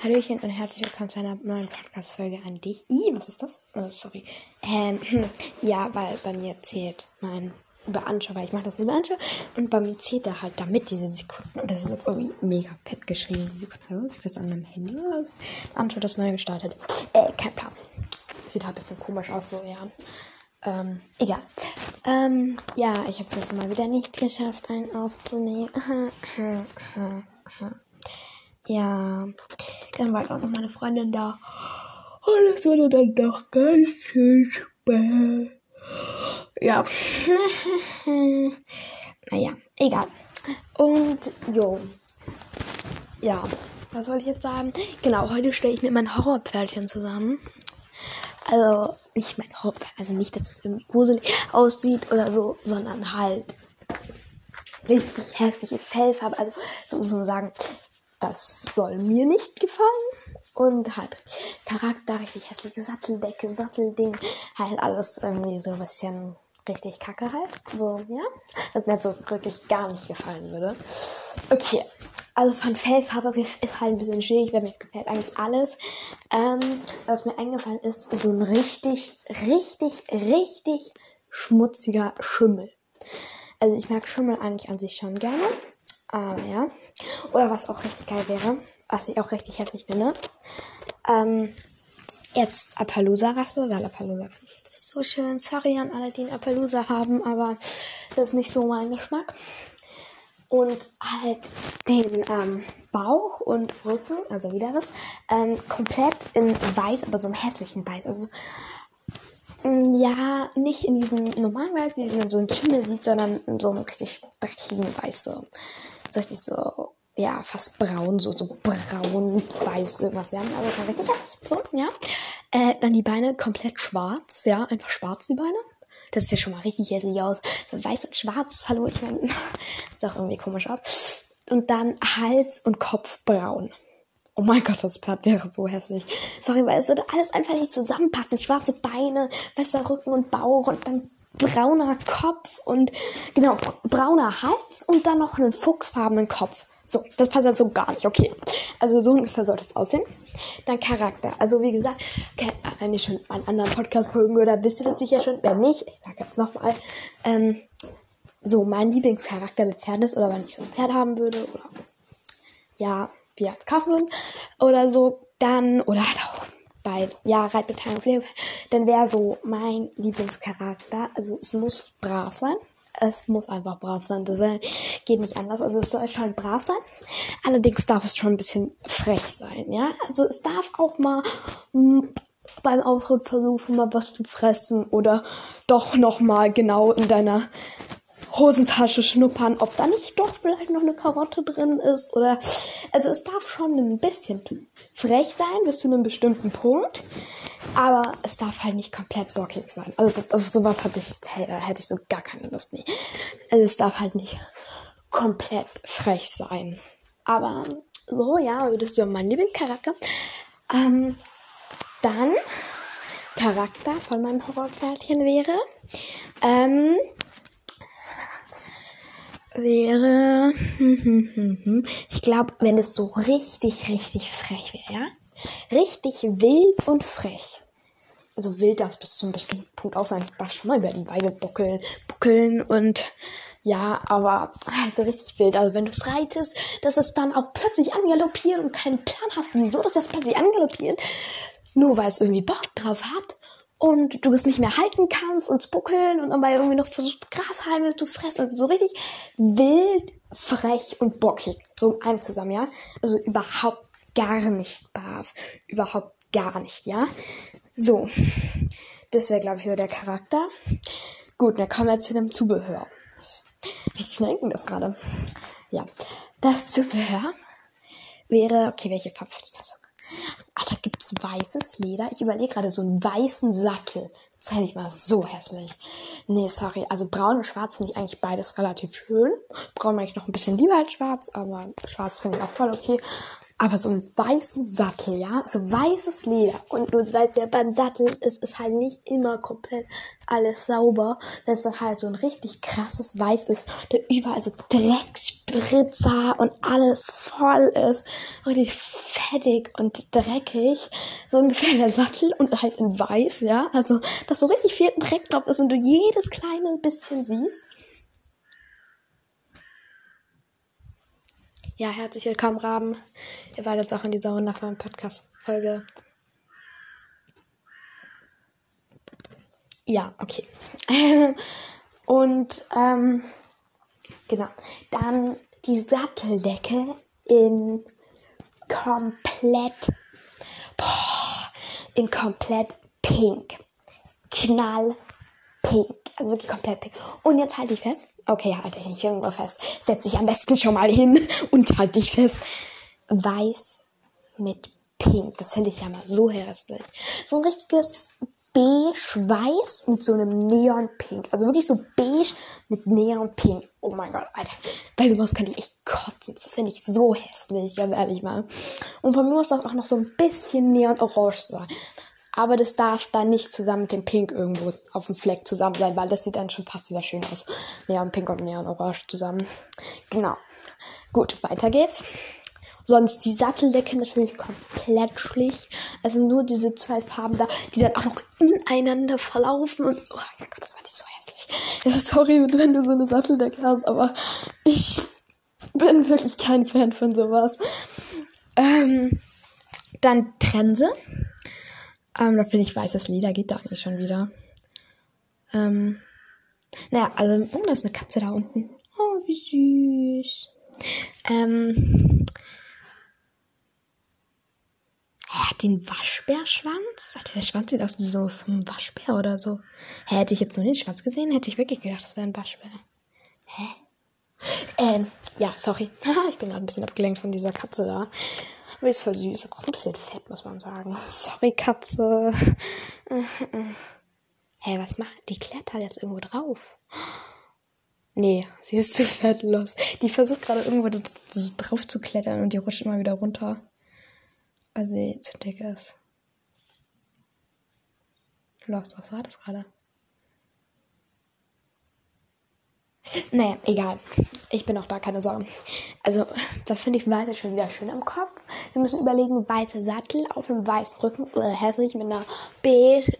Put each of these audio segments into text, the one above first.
Hallöchen und herzlich willkommen zu einer neuen Podcast-Folge an dich. Ih, was ist das? Oh, sorry. Ähm, ja, weil bei mir zählt mein Überanschau, weil ich mache das über Anschau und bei mir zählt er halt damit diese Sekunden. Und das ist jetzt irgendwie mega fett geschrieben. Die Sekunden. Hallo, ich das an meinem Handy oder so? Anschau das neu gestartet. Äh, kein Plan. Sieht halt ein bisschen komisch aus, so, ja. Ähm, egal. Ähm, ja, ich habe es mal wieder nicht geschafft, einen aufzunehmen. Ja, dann war auch noch meine Freundin da. Und es wurde dann doch ganz schön spät. Ja. naja, egal. Und, jo. Ja, was wollte ich jetzt sagen? Genau, heute stelle ich mir mein Horrorpferdchen zusammen. Also, nicht mein Horror, also nicht, dass es irgendwie gruselig aussieht oder so, sondern halt richtig hässliche Fellfarbe. Also, so muss man sagen, das soll mir nicht gefallen. Und halt Charakter, richtig hässliche Satteldecke, Sattelding, halt alles irgendwie so ein bisschen richtig kacke halt. So, ja. Was mir jetzt so wirklich gar nicht gefallen würde. Okay. Also von Fellfarbe ist halt ein bisschen schwierig, weil mir gefällt eigentlich alles. Ähm, was mir eingefallen ist, so ein richtig, richtig, richtig schmutziger Schimmel. Also ich mag Schimmel eigentlich an sich schon gerne. Aber ja. Oder was auch richtig geil wäre, was ich auch richtig hässlich finde. Ähm, jetzt Appaloosa-Rasse, weil Appaloosa finde ich jetzt so schön. Sorry an alle, die einen Appaloosa haben, aber das ist nicht so mein Geschmack. Und halt den ähm, Bauch und Rücken, also wieder was, ähm, komplett in weiß, aber so einem hässlichen Weiß. Also mm, ja, nicht in diesem normalen Weiß, wie man so einen Schimmel sieht, sondern in so einem richtig dreckigen Weiß. So richtig so, ja, fast braun, so, so braun, weiß, irgendwas, ja. Also richtig hässlich, so, ja. Äh, dann die Beine komplett schwarz, ja, einfach schwarz die Beine. Das ist ja schon mal richtig hässlich aus. Weiß und schwarz, hallo, ich meine, sieht auch irgendwie komisch aus. Und dann Hals und Kopf braun. Oh mein Gott, das Pferd wäre so hässlich. Sorry, weil es würde alles einfach nicht zusammenpassen. Schwarze Beine, weißer Rücken und Bauch und dann brauner Kopf und genau, brauner Hals und dann noch einen fuchsfarbenen Kopf. So, das passt halt so gar nicht. Okay. Also so ungefähr sollte es aussehen. Dann Charakter. Also wie gesagt, wenn ihr schon einen anderen Podcast folgen würdet, wisst ihr das sicher schon. Wenn nicht, ich sag jetzt nochmal, ähm, so mein Lieblingscharakter mit Pferden ist oder wenn ich so ein Pferd haben würde oder ja, wir als kaufen würden oder so, dann oder halt bei ja, Reitbeteiligung, dann wäre so mein Lieblingscharakter. Also es muss brav sein. Es muss einfach brav sein. Das geht nicht anders. Also es soll schon brav sein. Allerdings darf es schon ein bisschen frech sein, ja. Also es darf auch mal hm, beim Ausritt versuchen, mal was zu fressen oder doch noch mal genau in deiner Hosentasche schnuppern, ob da nicht doch vielleicht noch eine Karotte drin ist oder also es darf schon ein bisschen frech sein bis zu einem bestimmten Punkt, aber es darf halt nicht komplett bockig sein. Also, also sowas hatte ich hätte ich so gar keine Lust nie. Also es darf halt nicht komplett frech sein. Aber so ja, würdest du mein Lieblingscharakter. Ähm, dann Charakter von meinem Horrorpferdchen wäre ähm, wäre, ich glaube, wenn es so richtig, richtig frech wäre, ja? Richtig wild und frech. Also wild das bis zu einem bestimmten Punkt auch sein. Darf schon mal über die Weide buckeln, buckeln und ja, aber halt so richtig wild. Also wenn du es reitest, dass es dann auch plötzlich angaloppiert und keinen Plan hast, wieso das jetzt plötzlich angaloppiert, nur weil es irgendwie Bock drauf hat und du es nicht mehr halten kannst und buckeln und dabei irgendwie noch versucht, Grashalme zu fressen. Also so richtig wild, frech und bockig. So ein zusammen, ja? Also überhaupt gar nicht brav. Überhaupt gar nicht, ja? So. Das wäre, glaube ich, so der Charakter. Gut, dann kommen wir zu dem Zubehör. Wie schnell ging das gerade? Ja. Das Zubehör wäre, okay, welche Farbe ich das Ach, da gibt's weißes Leder. Ich überlege gerade so einen weißen Sattel. Hätte ich mal so hässlich. Nee, sorry. Also braun und schwarz finde ich eigentlich beides relativ schön. Braun mag ich noch ein bisschen lieber als schwarz, aber schwarz finde ich auch voll okay. Aber so einen weißen Sattel, ja, so weißes Leder. Und du weißt ja, beim Sattel ist es halt nicht immer komplett alles sauber, dass dann halt so ein richtig krasses Weiß ist, der überall so Dreckspritzer und alles voll ist, richtig fettig und dreckig. So ungefähr der Sattel und halt in Weiß, ja, also, dass so richtig viel Dreck drauf ist und du jedes kleine bisschen siehst. Ja, herzlich willkommen, Raben. Ihr wart jetzt auch in dieser wundervollen Podcast-Folge. Ja, okay. Und, ähm, genau. Dann die Satteldecke in komplett, boah, in komplett pink. Knall pink. Also wirklich komplett pink. Und jetzt halte ich fest. Okay, halte ich nicht irgendwo fest. Setze ich am besten schon mal hin und halte dich fest. Weiß mit Pink. Das finde ich ja mal so hässlich. So ein richtiges beige-weiß mit so einem Neon-Pink. Also wirklich so beige mit Neon-Pink. Oh mein Gott, Alter. Bei sowas kann ich echt kotzen. Das finde ich so hässlich, ganz ehrlich mal. Und von mir muss auch noch so ein bisschen Neon-Orange sein. Aber das darf dann nicht zusammen mit dem Pink irgendwo auf dem Fleck zusammen sein, weil das sieht dann schon fast wieder schön aus. Neon Pink und Neon Orange zusammen. Genau. Gut, weiter geht's. Sonst die Satteldecke natürlich komplett schlicht. Also nur diese zwei Farben da, die dann auch noch ineinander verlaufen. Und oh mein Gott, das war nicht so hässlich. Es ist sorry, wenn du so eine Satteldecke hast, aber ich bin wirklich kein Fan von sowas. Ähm, dann Trense. Ähm, da finde ich weißes Leder geht da eigentlich schon wieder. Ähm, naja, also, oh, da ist eine Katze da unten. Oh, wie süß. Ähm, er hat den Waschbärschwanz. Der Schwanz sieht aus wie so vom Waschbär oder so. Hä, hätte ich jetzt nur den Schwanz gesehen, hätte ich wirklich gedacht, das wäre ein Waschbär. Hä? Ähm, ja, sorry. ich bin gerade ein bisschen abgelenkt von dieser Katze da. Aber ist voll süß. Auch ein bisschen fett, muss man sagen. Sorry, Katze. hey, was macht? Die klettert jetzt irgendwo drauf. Nee, sie ist zu fett los. Die versucht gerade irgendwo so drauf zu klettern und die rutscht immer wieder runter. Weil sie zu dick ist. Los, was war das gerade? Naja, egal. Ich bin auch da, keine Sorgen. Also, da finde ich Weiße schon wieder schön am Kopf. Wir müssen überlegen, weiße Sattel auf einem weißen Rücken. Oder hässlich mit einer beige,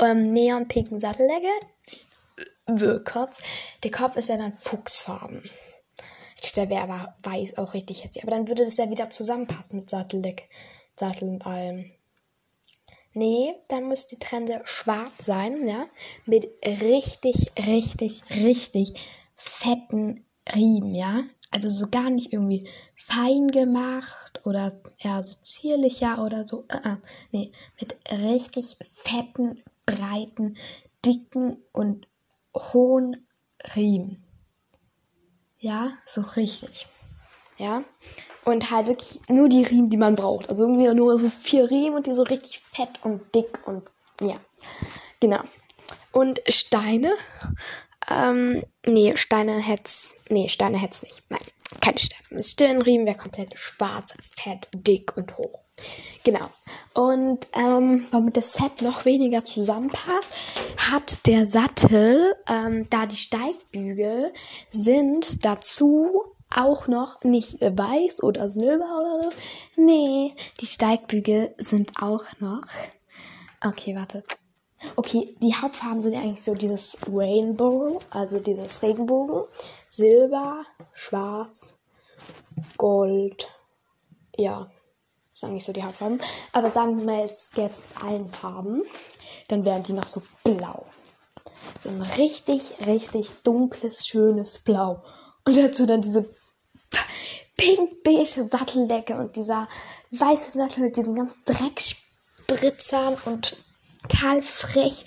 ähm, neon-pinken Satteldecke. Kurz. Der Kopf ist ja dann fuchsfarben. Der wäre aber weiß auch richtig hässlich. Aber dann würde das ja wieder zusammenpassen mit Satteldeck, Sattel und allem. Nee, dann muss die Trense schwarz sein, ja. Mit richtig, richtig, richtig fetten Riemen, ja. Also so gar nicht irgendwie fein gemacht oder eher so zierlicher oder so. Uh -uh. Nee, mit richtig fetten, breiten, dicken und hohen Riemen. Ja, so richtig. Ja. Und halt wirklich nur die Riemen, die man braucht. Also irgendwie nur so vier Riemen und die so richtig fett und dick und ja. Genau. Und Steine. Ähm, nee, Steine hätt's. Nee, Steine hätt's nicht. Nein, keine Steine. Stirnriemen wäre komplett schwarz, fett, dick und hoch. Genau. Und ähm, womit das Set noch weniger zusammenpasst, hat der Sattel, ähm, da die Steigbügel sind dazu auch noch nicht weiß oder silber oder so. Nee, die Steigbügel sind auch noch. Okay, warte. Okay, die Hauptfarben sind eigentlich so dieses Rainbow, also dieses Regenbogen. Silber, Schwarz, Gold. Ja, das sind eigentlich so die Hauptfarben. Aber sagen wir mal, jetzt gäbe es allen Farben. Dann wären die noch so blau. So ein richtig, richtig dunkles, schönes Blau. Und dazu dann diese pink-beige Satteldecke und dieser weiße Sattel mit diesen ganzen Dreckspritzern und total frech,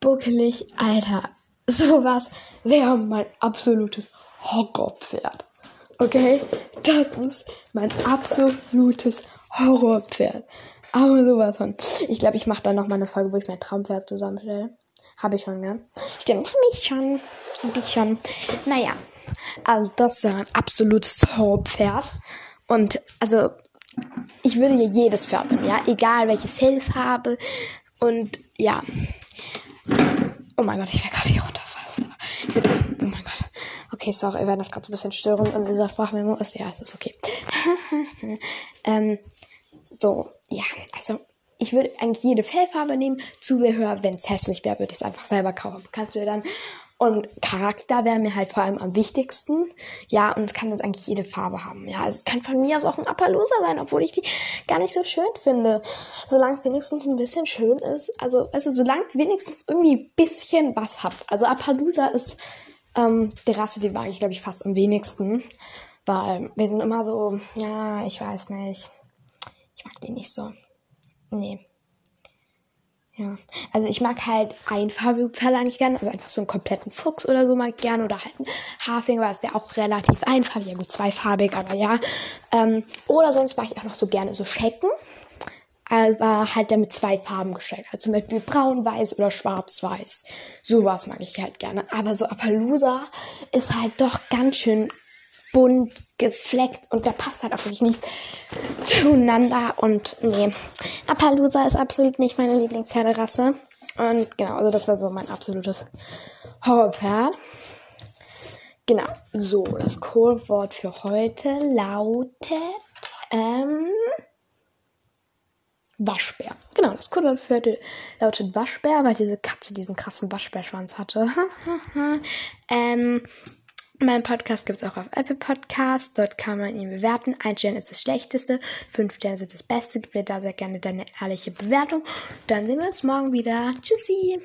buckelig. Alter, sowas wäre mein absolutes Horrorpferd. Okay? Das ist mein absolutes Horrorpferd. Aber sowas von. Ich glaube, ich mache dann noch mal eine Folge, wo ich mein Traumpferd zusammenstelle. Habe ich schon, ja? Stimmt, habe ich schon. Habe ich schon. Naja. Also, das ist ein absolutes Horrorpferd. Und, also, ich würde hier jedes Pferd nehmen, ja, egal welche Fellfarbe und ja. Oh mein Gott, ich werde gerade hier runterfassen. Oh mein Gott. Okay, sorry, wenn das gerade so ein bisschen störend in dieser Sprachmemo ist. Ja, es ist okay. ähm, so, ja, also ich würde eigentlich jede Fellfarbe nehmen. Zubehör, wenn es hässlich wäre, würde ich es einfach selber kaufen. Kannst du dann. Und Charakter wäre mir halt vor allem am wichtigsten. Ja, und es kann jetzt eigentlich jede Farbe haben. Ja, es kann von mir aus auch ein Appaloosa sein, obwohl ich die gar nicht so schön finde. Solange es wenigstens ein bisschen schön ist. Also, also solange es wenigstens irgendwie ein bisschen was hat. Also Appaloosa ist ähm, die Rasse, die mag ich, glaube ich, fast am wenigsten. Weil wir sind immer so, ja, ich weiß nicht. Ich mag die nicht so. Nee. Ja. Also ich mag halt einfarbige Pferde eigentlich gerne. Also einfach so einen kompletten Fuchs oder so mag ich gerne. Oder halt einen Hafling, weil es der auch relativ einfarbig. Ja gut, zweifarbig, aber ja. Ähm, oder sonst mag ich auch noch so gerne so Schecken. Aber halt der mit zwei Farben gestellt. Also zum Beispiel braun-weiß oder schwarz-weiß. Sowas mag ich halt gerne. Aber so Appaloosa ist halt doch ganz schön bunt gefleckt und da passt halt auch wirklich nicht zueinander. Und nee, Appaloosa ist absolut nicht meine Lieblingspferderasse. Und genau, also das war so mein absolutes Horrorpferd. Genau, so, das Codewort für heute lautet ähm, Waschbär. Genau, das Codewort für heute lautet Waschbär, weil diese Katze diesen krassen Waschbärschwanz hatte. ähm, mein Podcast gibt es auch auf Apple Podcasts. Dort kann man ihn bewerten. Ein Stern ist das Schlechteste, fünf Sterne sind das Beste. Gib mir da sehr gerne deine ehrliche Bewertung. Dann sehen wir uns morgen wieder. Tschüssi!